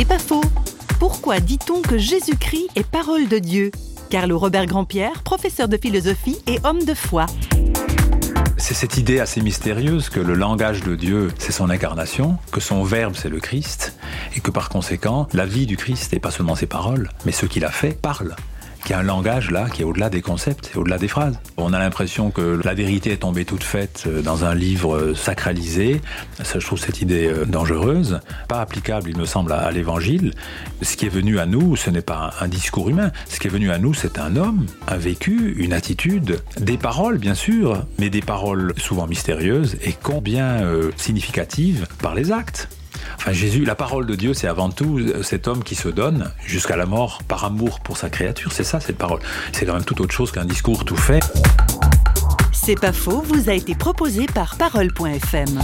C'est pas faux. Pourquoi dit-on que Jésus-Christ est parole de Dieu? Carlo Robert Grandpierre, professeur de philosophie et homme de foi. C'est cette idée assez mystérieuse que le langage de Dieu, c'est son incarnation, que son verbe, c'est le Christ, et que par conséquent, la vie du Christ, et pas seulement ses paroles, mais ce qu'il a fait, parle qu'il y a un langage là qui est au-delà des concepts au-delà des phrases. On a l'impression que la vérité est tombée toute faite euh, dans un livre euh, sacralisé. Ça, je trouve cette idée euh, dangereuse, pas applicable, il me semble, à l'évangile. Ce qui est venu à nous, ce n'est pas un discours humain. Ce qui est venu à nous, c'est un homme, un vécu, une attitude, des paroles, bien sûr, mais des paroles souvent mystérieuses et combien significatives par les actes. Enfin, Jésus, la parole de Dieu, c'est avant tout cet homme qui se donne jusqu'à la mort par amour pour sa créature. C'est ça, cette parole. C'est quand même tout autre chose qu'un discours tout fait. C'est pas faux, vous a été proposé par Parole.fm.